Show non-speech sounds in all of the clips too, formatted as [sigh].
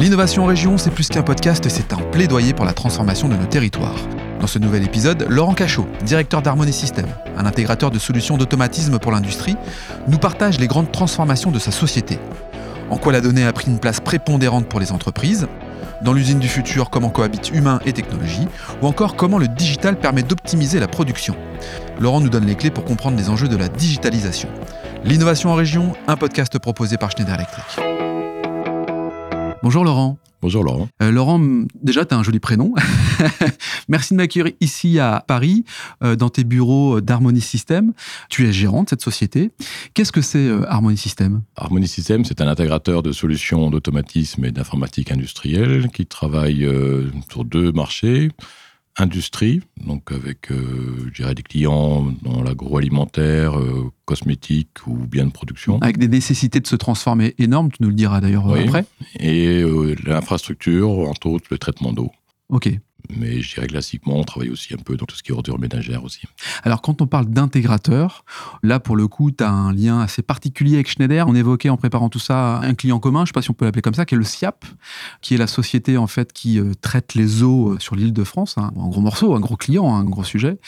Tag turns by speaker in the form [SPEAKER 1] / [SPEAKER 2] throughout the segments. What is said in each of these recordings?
[SPEAKER 1] L'innovation en région, c'est plus qu'un podcast, c'est un plaidoyer pour la transformation de nos territoires. Dans ce nouvel épisode, Laurent Cachot, directeur d'Harmonie System, un intégrateur de solutions d'automatisme pour l'industrie, nous partage les grandes transformations de sa société. En quoi la donnée a pris une place prépondérante pour les entreprises, dans l'usine du futur, comment cohabitent humain et technologie, ou encore comment le digital permet d'optimiser la production. Laurent nous donne les clés pour comprendre les enjeux de la digitalisation. L'innovation en région, un podcast proposé par Schneider Electric. Bonjour Laurent.
[SPEAKER 2] Bonjour Laurent.
[SPEAKER 1] Euh, Laurent, déjà, tu as un joli prénom. [laughs] Merci de m'accueillir ici à Paris, euh, dans tes bureaux d'Harmonie System. Tu es gérant de cette société. Qu'est-ce que c'est euh, Harmony System
[SPEAKER 2] Harmony System, c'est un intégrateur de solutions d'automatisme et d'informatique industrielle qui travaille sur deux marchés industrie, donc avec, euh, des clients dans l'agroalimentaire, euh, cosmétique ou bien de production.
[SPEAKER 1] Avec des nécessités de se transformer énormes, tu nous le diras d'ailleurs
[SPEAKER 2] oui.
[SPEAKER 1] après.
[SPEAKER 2] Et euh, l'infrastructure, entre autres le traitement d'eau.
[SPEAKER 1] Ok.
[SPEAKER 2] Mais je dirais classiquement, on travaille aussi un peu dans tout ce qui est ordure ménagère aussi.
[SPEAKER 1] Alors, quand on parle d'intégrateur, là, pour le coup, tu as un lien assez particulier avec Schneider. On évoquait en préparant tout ça un client commun, je ne sais pas si on peut l'appeler comme ça, qui est le SIAP, qui est la société en fait qui euh, traite les eaux euh, sur l'île de France. Hein. Un gros morceau, un gros client, un gros sujet.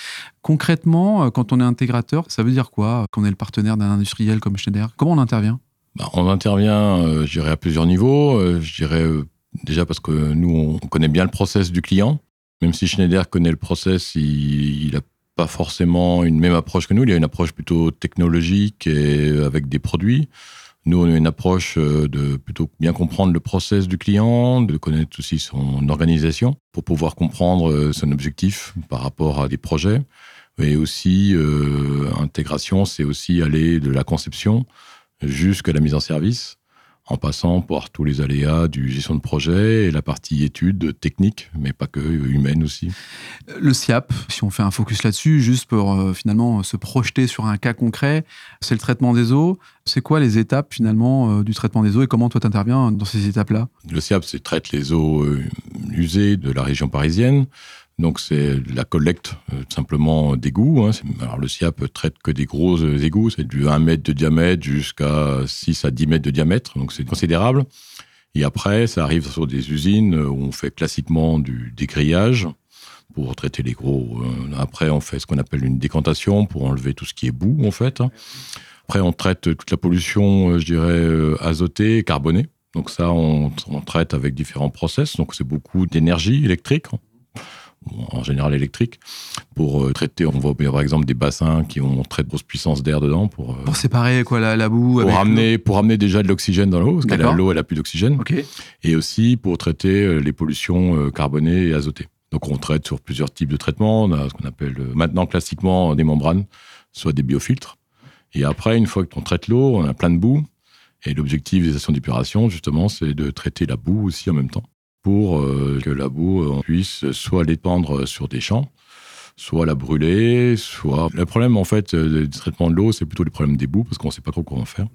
[SPEAKER 1] Concrètement, euh, quand on est intégrateur, ça veut dire quoi Qu'on est le partenaire d'un industriel comme Schneider? Comment on intervient?
[SPEAKER 2] Bah, On intervient, je dirais, à plusieurs niveaux. je dirais Déjà parce que nous, on connaît bien le process du client. Même si Schneider connaît le process, il n'a pas forcément une même approche que nous. Il a une approche plutôt technologique et avec des produits. Nous, on a une approche euh, de plutôt bien comprendre le process du client, de connaître aussi son organisation pour pouvoir comprendre euh, son objectif par rapport à des projets. Et aussi, euh, intégration, c'est aussi aller de la conception jusqu'à la mise en service en passant par tous les aléas du gestion de projet et la partie étude technique, mais pas que humaine aussi.
[SPEAKER 1] Le SIAP, si on fait un focus là-dessus, juste pour euh, finalement se projeter sur un cas concret, c'est le traitement des eaux. C'est quoi les étapes finalement euh, du traitement des eaux et comment toi tu interviens dans ces étapes-là?
[SPEAKER 2] Le SIAP, c'est traite les eaux euh, usées de la région parisienne. Donc c'est la collecte euh, simplement d'égouts. Hein. Alors le SIAP traite que des gros euh, égouts, c'est du 1 mètre de diamètre jusqu'à 6 à 10 mètres de diamètre, donc c'est considérable. Et après, ça arrive sur des usines où on fait classiquement du dégrillage pour traiter les gros. Euh, après, on fait ce qu'on appelle une décantation pour enlever tout ce qui est boue, en fait. Après, on traite toute la pollution, je dirais, azotée, carbonée. Donc ça, on, on traite avec différents process. Donc c'est beaucoup d'énergie électrique en général électrique, pour euh, traiter, on voit par exemple des bassins qui ont très grosse puissance d'air dedans. Pour,
[SPEAKER 1] euh, pour séparer quoi, la, boue
[SPEAKER 2] pour ramener, pour ramener déjà de l'oxygène dans l'eau, parce que l'eau, elle a plus d'oxygène. Et aussi pour traiter euh, les pollutions carbonées et azotées. Donc on traite sur plusieurs types de traitements. On a ce qu'on appelle maintenant classiquement des membranes, soit des biofiltres. Et après, une fois qu'on traite l'eau, on a plein de boue. Et l'objectif des stations d'épuration, justement, c'est de traiter la boue aussi en même temps pour euh, que la boue euh, puisse soit l'épandre sur des champs, soit la brûler, soit... Le problème, en fait, euh, du traitement de l'eau, c'est plutôt le problème des boues, parce qu'on ne sait pas trop comment faire.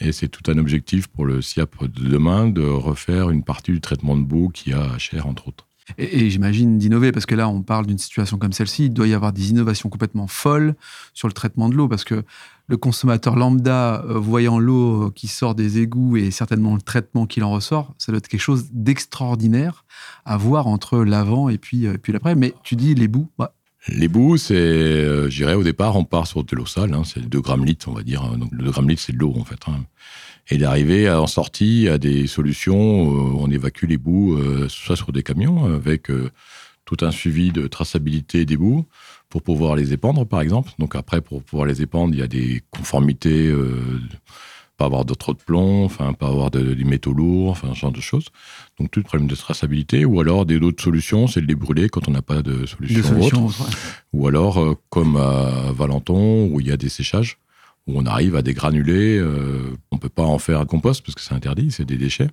[SPEAKER 2] Et c'est tout un objectif pour le SIAP de demain de refaire une partie du traitement de boue qui a cher, entre autres.
[SPEAKER 1] Et, j'imagine d'innover, parce que là, on parle d'une situation comme celle-ci, il doit y avoir des innovations complètement folles sur le traitement de l'eau, parce que le consommateur lambda, euh, voyant l'eau euh, qui sort des égouts et certainement le traitement qui en ressort, ça doit être quelque chose d'extraordinaire à voir entre l'avant et puis, euh, puis l'après. Mais tu dis les bouts,
[SPEAKER 2] Les bouts, c'est, euh, j'irais au départ, on part sur de l'eau sale, hein, c'est 2 grammes litres, on va dire. Donc le 2 grammes litre, c'est de l'eau en fait. Hein et d'arriver en sortie à des solutions où on évacue les boues, euh, soit sur des camions, avec euh, tout un suivi de traçabilité des boues pour pouvoir les épandre, par exemple. Donc après, pour pouvoir les épandre, il y a des conformités, euh, pas avoir de trop de plomb, enfin pas avoir de, des métaux lourds, enfin ce genre de choses. Donc tout le problème de traçabilité, ou alors des autres solutions, c'est de les brûler quand on n'a pas de solution autre. Ou alors comme à Valenton où il y a des séchages où on arrive à des granulés. Euh, on peut pas en faire un compost parce que c'est interdit, c'est des déchets.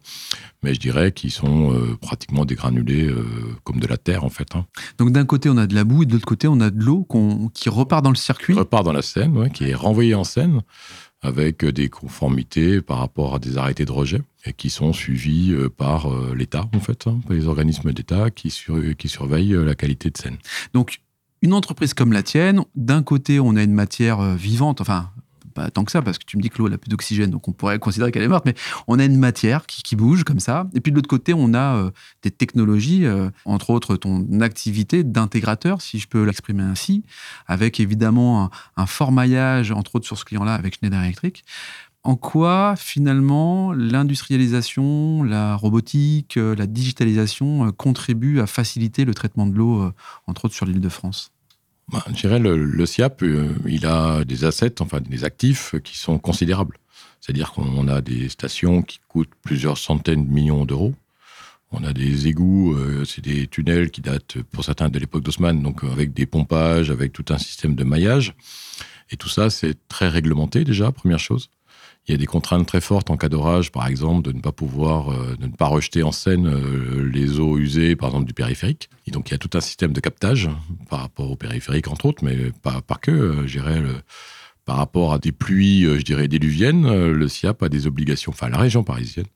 [SPEAKER 2] Mais je dirais qu'ils sont euh, pratiquement des granulés euh, comme de la terre en fait. Hein.
[SPEAKER 1] Donc d'un côté on a de la boue et de l'autre côté on a de l'eau qui repart dans le circuit. Qui
[SPEAKER 2] repart dans la Seine, qui est renvoyée en Seine avec des conformités par rapport à des arrêtés de rejet et qui sont suivis par l'État en fait, hein, par les organismes d'État qui, qui surveillent la qualité de Seine.
[SPEAKER 1] Donc une entreprise comme la tienne, d'un côté, on a une matière vivante, enfin tant que ça, parce que tu me dis que l'eau n'a plus d'oxygène, donc on pourrait considérer qu'elle est morte, mais on a une matière qui, bouge comme ça. Et puis de l'autre côté, on a euh, des technologies, euh, entre autres ton activité d'intégrateur, si je peux l'exprimer ainsi, avec évidemment un, fort maillage, entre autres sur ce client-là, avec Schneider Electric. En quoi, finalement, l'industrialisation, la robotique, euh, la digitalisation contribuent à faciliter le traitement de l'eau, entre autres sur l'île de France?
[SPEAKER 2] Bah, je dirais le, le SIAP, euh, il a des assets, enfin des actifs qui sont considérables. C'est-à-dire qu'on a des stations qui coûtent plusieurs centaines de millions d'euros. On a des égouts, euh, c'est des tunnels qui datent pour certains de l'époque d'Haussmann, donc euh, avec des pompages, avec tout un système de maillage. Et tout ça, c'est très réglementé déjà, première chose. Il y a des contraintes très fortes en cas d'orage, par exemple, de ne pas pouvoir, euh, de ne pas rejeter en scène euh, les eaux usées, par exemple, du périphérique. Et donc, il y a tout un système de captage par rapport au périphérique, entre autres, mais pas, par que, euh, je dirais, par rapport à des pluies, je dirais, déluviennes, le SIAP a des obligations, enfin, la région parisienne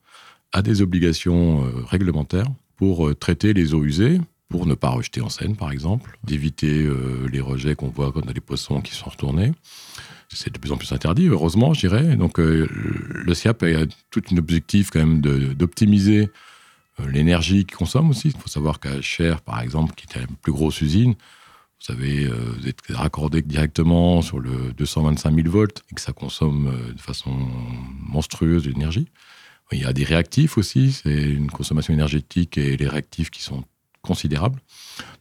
[SPEAKER 2] a des obligations réglementaires pour traiter les eaux usées, pour ne pas rejeter en scène, par exemple, d'éviter les rejets qu'on voit quand on a des poissons qui sont retournés c'est de plus en plus interdit, heureusement, je dirais. Donc, euh, le SIAP a tout un objectif quand même d'optimiser euh, l'énergie qu'il consomme aussi. Il faut savoir qu'à Cher, par exemple, qui est la plus grosse usine, vous savez, euh, vous êtes raccordé directement sur le 225 000 volts et que ça consomme de façon monstrueuse d'énergie. Il y a des réactifs aussi, c'est une consommation énergétique et les réactifs qui sont considérables.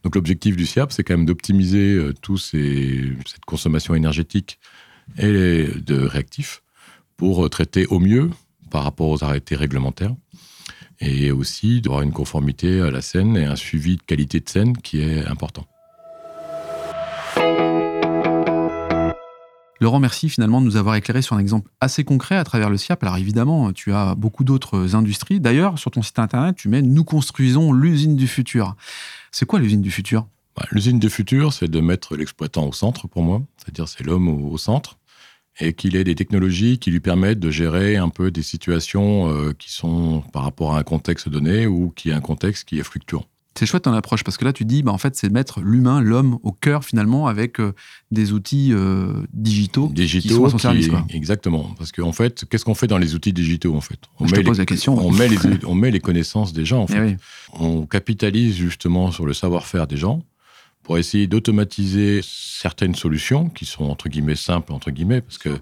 [SPEAKER 2] Donc l'objectif du SIAP, c'est quand même d'optimiser toute cette consommation énergétique et de réactifs pour traiter au mieux par rapport aux arrêtés réglementaires et aussi d'avoir une conformité à la scène et un suivi de qualité de scène qui est important.
[SPEAKER 1] Laurent, merci finalement de nous avoir éclairé sur un exemple assez concret à travers le SIAP. Alors évidemment, tu as beaucoup d'autres industries. D'ailleurs, sur ton site internet, tu mets Nous construisons l'usine du futur. C'est quoi l'usine du futur?
[SPEAKER 2] Bah, L'usine du futur, c'est de mettre l'exploitant au centre pour moi. C'est-à-dire c'est l'homme au centre et qu'il ait des technologies qui lui permettent de gérer un peu des situations euh, qui sont par rapport à un contexte donné ou qui est un contexte qui est fluctuant.
[SPEAKER 1] C'est chouette ton approche parce que là tu dis bah en fait c'est mettre l'humain, l'homme au cœur finalement avec euh, des outils euh, digitaux,
[SPEAKER 2] digitaux qui sont à son service. Exactement parce qu'en fait qu'est-ce qu'on fait dans les outils digitaux en fait?
[SPEAKER 1] On Je met te pose la question.
[SPEAKER 2] On met les [laughs] on met les connaissances des gens en eh. On capitalise justement sur le savoir-faire des gens pour essayer d'automatiser certaines solutions qui sont entre guillemets simples, entre guillemets, parce que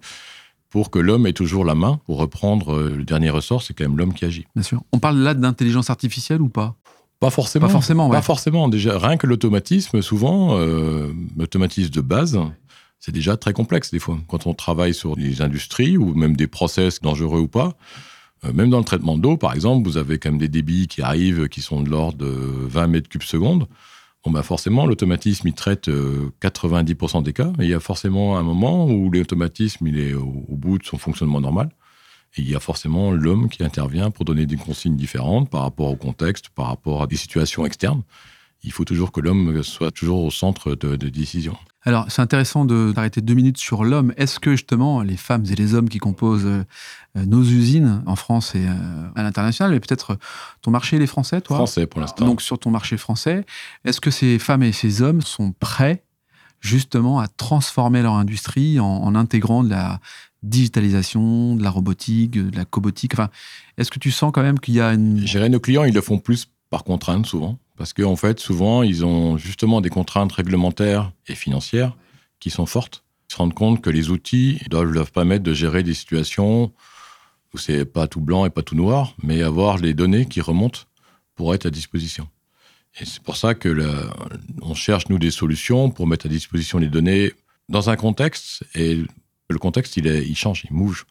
[SPEAKER 2] pour que l'homme ait toujours la main, pour reprendre euh, le dernier ressort, c'est quand même l'homme qui agit.
[SPEAKER 1] Bien sûr. On parle là d'intelligence artificielle ou pas?
[SPEAKER 2] Pas forcément.
[SPEAKER 1] Pas forcément,
[SPEAKER 2] Pas forcément. Déjà, rien que l'automatisme, souvent, euh, l'automatisme de base, c'est déjà très complexe des fois. Quand on travaille sur des industries ou même des process dangereux ou pas, euh, même dans le traitement d'eau, par exemple, vous avez quand même des débits qui arrivent qui sont de l'ordre de 20 mètres cubes secondes. Bon, bah forcément, l'automatisme, il traite 90% euh, des cas. Et il y a forcément un moment où l'automatisme, il est au, bout de son fonctionnement normal. Et il y a forcément l'homme qui intervient pour donner des consignes différentes par rapport au contexte, par rapport à des situations externes. Il faut toujours que l'homme soit toujours au centre de, de décision.
[SPEAKER 1] Alors, c'est intéressant de d'arrêter deux minutes sur l'homme. Est-ce que justement les femmes et les hommes qui composent euh, nos usines en France et euh, à l'international, mais peut-être ton marché, les Français, toi?
[SPEAKER 2] Français pour l'instant.
[SPEAKER 1] Donc sur ton marché français, est-ce que ces femmes et ces hommes sont prêts justement à transformer leur industrie en, intégrant de la digitalisation, de la robotique, de la cobotique? Enfin, est-ce que tu sens quand même qu'il y a une...
[SPEAKER 2] Gérer nos clients, ils le font plus par contrainte souvent. Parce qu'en en fait, souvent, ils ont justement des contraintes réglementaires et financières qui sont fortes. Ils se rendent compte que les outils doivent leur permettre de gérer des situations où c'est pas tout blanc et pas tout noir, mais avoir les données qui remontent pour être à disposition. Et c'est pour ça que on cherche, nous, des solutions pour mettre à disposition les données dans un contexte, et le contexte, il change, il bouge.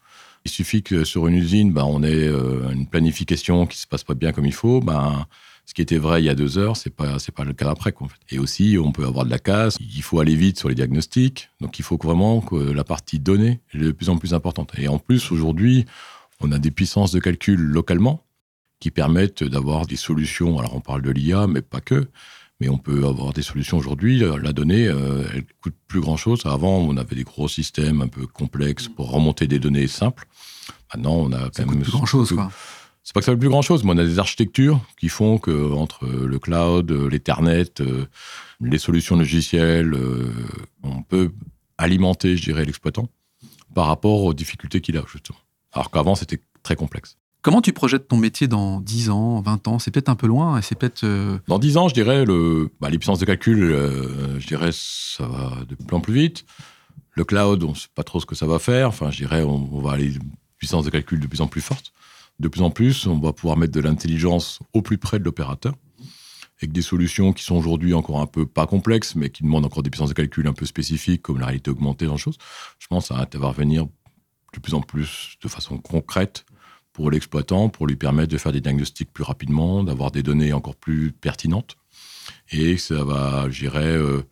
[SPEAKER 2] Il suffit que sur une usine, ben, on ait euh, une planification qui se passe pas bien comme il faut, ben, ce qui était vrai il y a deux heures, c'est pas c'est pas le cas après. Quoi, en fait. Et aussi, on peut avoir de la casse. Il faut aller vite sur les diagnostics. Donc, il faut vraiment que la partie donnée est de plus en plus importante. Et en plus, aujourd'hui, on a des puissances de calcul localement qui permettent d'avoir des solutions. Alors, on parle de l'IA, mais pas que. Mais on peut avoir des solutions aujourd'hui. La donnée, euh, elle coûte plus grand chose. Avant, on avait des gros systèmes un peu complexes pour remonter des données simples. Maintenant, on a
[SPEAKER 1] quand même. plus grand chose, quoi
[SPEAKER 2] c'est pas que ça veut plus grand chose, mais on a des architectures qui font que entre le cloud, l'Ethernet, euh, les solutions logicielles, euh, on peut alimenter, je dirais, l'exploitant par rapport aux difficultés qu'il a, justement. Alors qu'avant, c'était très complexe.
[SPEAKER 1] Comment tu projettes ton métier dans 10 ans, 20 ans? C'est peut-être un peu loin et c'est peut-être. euh,
[SPEAKER 2] Dans 10 ans, je dirais, le, bah, les puissances de calcul, euh, je dirais, ça va de plus en plus vite. Le cloud, on ne sait pas trop ce que ça va faire. Enfin, je dirais, on, on va aller de puissance de calcul de plus en plus forte. De plus en plus, on va pouvoir mettre de l'intelligence au plus près de l'opérateur, avec des solutions qui sont aujourd'hui encore un peu pas complexes, mais qui demandent encore des puissances de calcul un peu spécifiques, comme la réalité augmentée, dans choses. Je pense que ça va venir de plus en plus de façon concrète pour l'exploitant, pour lui permettre de faire des diagnostics plus rapidement, d'avoir des données encore plus pertinentes. Et ça va, je dirais, euh,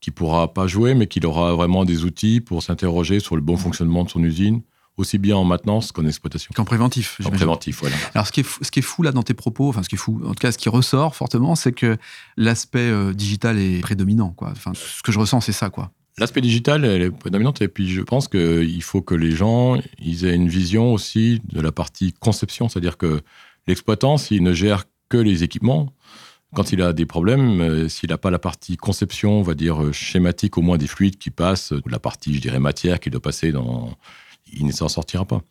[SPEAKER 2] qui pourra pas jouer, mais qu'il aura vraiment des outils pour s'interroger sur le bon fonctionnement de son usine, aussi bien en maintenance qu'en exploitation.
[SPEAKER 1] qu'en préventif
[SPEAKER 2] En préventif, voilà.
[SPEAKER 1] Alors, ce qui, est fou, ce qui est fou là dans tes propos, enfin, ce qui est fou, en tout cas, ce qui ressort fortement, c'est que l'aspect euh, digital est prédominant, quoi. Enfin, ce que je ressens, c'est ça, quoi.
[SPEAKER 2] L'aspect digital, elle est prédominante. Et puis, je pense qu'il faut que les gens ils aient une vision aussi de la partie conception. C'est-à-dire que l'exploitant, s'il ne gère que les équipements, quand il a des problèmes, euh, s'il n'a pas la partie conception, on va dire euh, schématique, au moins des fluides qui passent, ou la partie, je dirais, matière qui doit passer dans. Il ne s'en sortira pas.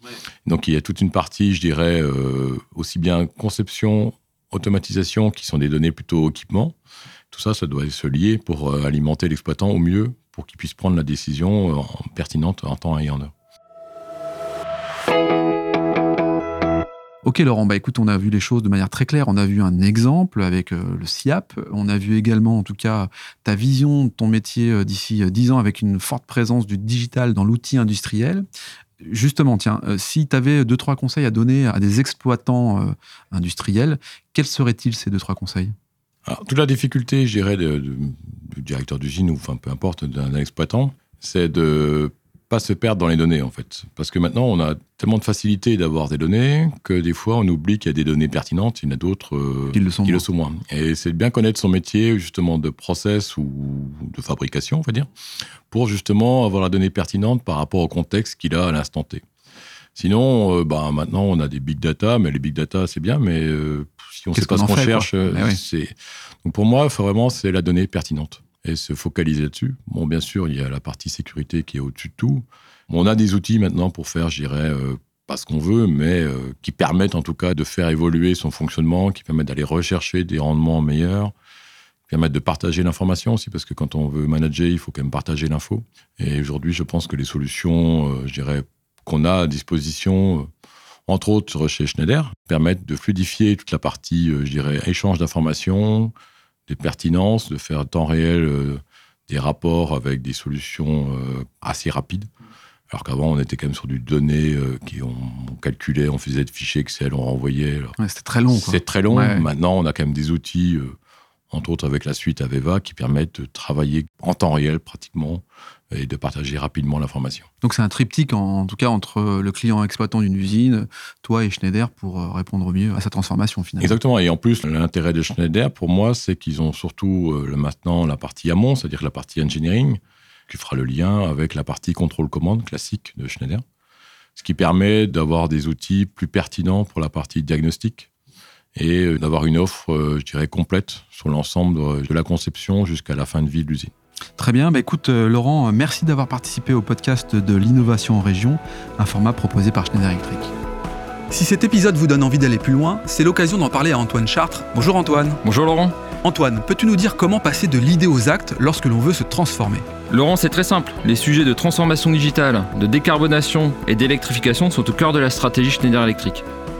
[SPEAKER 2] Donc, il y a toute une partie, je dirais, euh, aussi bien conception, automatisation, qui sont des données plutôt équipement. Tout ça, ça doit se lier pour euh, alimenter l'exploitant au mieux pour qu'il puisse prendre la décision euh, en- pertinente en temps et en heure.
[SPEAKER 1] Ok Laurent, bah écoute, on a vu les choses de manière très claire. On a vu un exemple avec euh, le SIAP. On a vu également, en tout cas, ta vision de ton métier euh, d'ici euh, 10 ans avec une forte présence du digital dans l'outil industriel. Justement, tiens, euh, si tu avais deux, trois conseils à donner à des exploitants euh, industriels, quels seraient-ils ces deux, trois conseils?
[SPEAKER 2] Alors, toute la difficulté, je dirais, du directeur d'usine ou enfin peu importe d'un exploitant, c'est de pas se perdre dans les données en fait. Parce que maintenant, on a tellement de facilité d'avoir des données que des fois, on oublie qu'il y a des données pertinentes, il y en a d'autres euh,
[SPEAKER 1] Qu'ils le sont
[SPEAKER 2] qui le sont moins. Et c'est de bien connaître son métier justement de process ou de fabrication, on va dire, pour justement avoir la donnée pertinente par rapport au contexte qu'il a à l'instant T. Sinon, euh, bah, maintenant, on a des big data, mais les big data, c'est bien, mais euh, si on ne sait pas ce qu'on cherche,
[SPEAKER 1] oui.
[SPEAKER 2] c'est. Donc pour moi, faut vraiment, c'est la donnée pertinente et se focaliser là-dessus. Bon, bien sûr, il y a la partie sécurité qui est au-dessus de tout. On a des outils maintenant pour faire, je dirais, euh, pas ce qu'on veut, mais euh, qui permettent en tout cas de faire évoluer son fonctionnement, qui permettent d'aller rechercher des rendements meilleurs, qui permettent de partager l'information aussi, parce que quand on veut manager, il faut quand même partager l'info. Et aujourd'hui, je pense que les solutions, euh, je dirais, qu'on a à disposition, entre autres chez Schneider, permettent de fluidifier toute la partie, je dirais, échange d'informations, des pertinences, de faire en temps réel euh, des rapports avec des solutions euh, assez rapides. Alors qu'avant, on était quand même sur du données euh, qui on, on calculait, on faisait des fichiers Excel, on renvoyait.
[SPEAKER 1] Ouais, C'était très long,
[SPEAKER 2] c'est très long.
[SPEAKER 1] Ouais.
[SPEAKER 2] Maintenant, on a quand même des outils, euh, entre autres avec la suite Aveva, qui permettent de travailler en temps réel pratiquement et de partager rapidement l'information.
[SPEAKER 1] Donc c'est un triptyque, en, en tout cas, entre le client exploitant d'une usine, toi et Schneider, pour euh, répondre au mieux à sa transformation, finalement.
[SPEAKER 2] Exactement. Et en plus, l'intérêt de Schneider, pour moi, c'est qu'ils ont surtout euh, maintenant la partie amont, c'est-à-dire la partie engineering, qui fera le lien avec la partie contrôle-commande classique de Schneider. Ce qui permet d'avoir des outils plus pertinents pour la partie diagnostic et euh, d'avoir une offre, euh, je dirais, complète sur l'ensemble euh, de la conception jusqu'à la fin de vie de l'usine.
[SPEAKER 1] Très bien, bah écoute Laurent, merci d'avoir participé au podcast de l'innovation en région, un format proposé par Schneider Electric. Si cet épisode vous donne envie d'aller plus loin, c'est l'occasion d'en parler à Antoine Chartres. Bonjour Antoine.
[SPEAKER 3] Bonjour Laurent.
[SPEAKER 1] Antoine, peux-tu nous dire comment passer de l'idée aux actes lorsque l'on veut se transformer?
[SPEAKER 3] Laurent, c'est très simple. Les sujets de transformation digitale, de décarbonation et d'électrification sont au cœur de la stratégie Schneider Electric.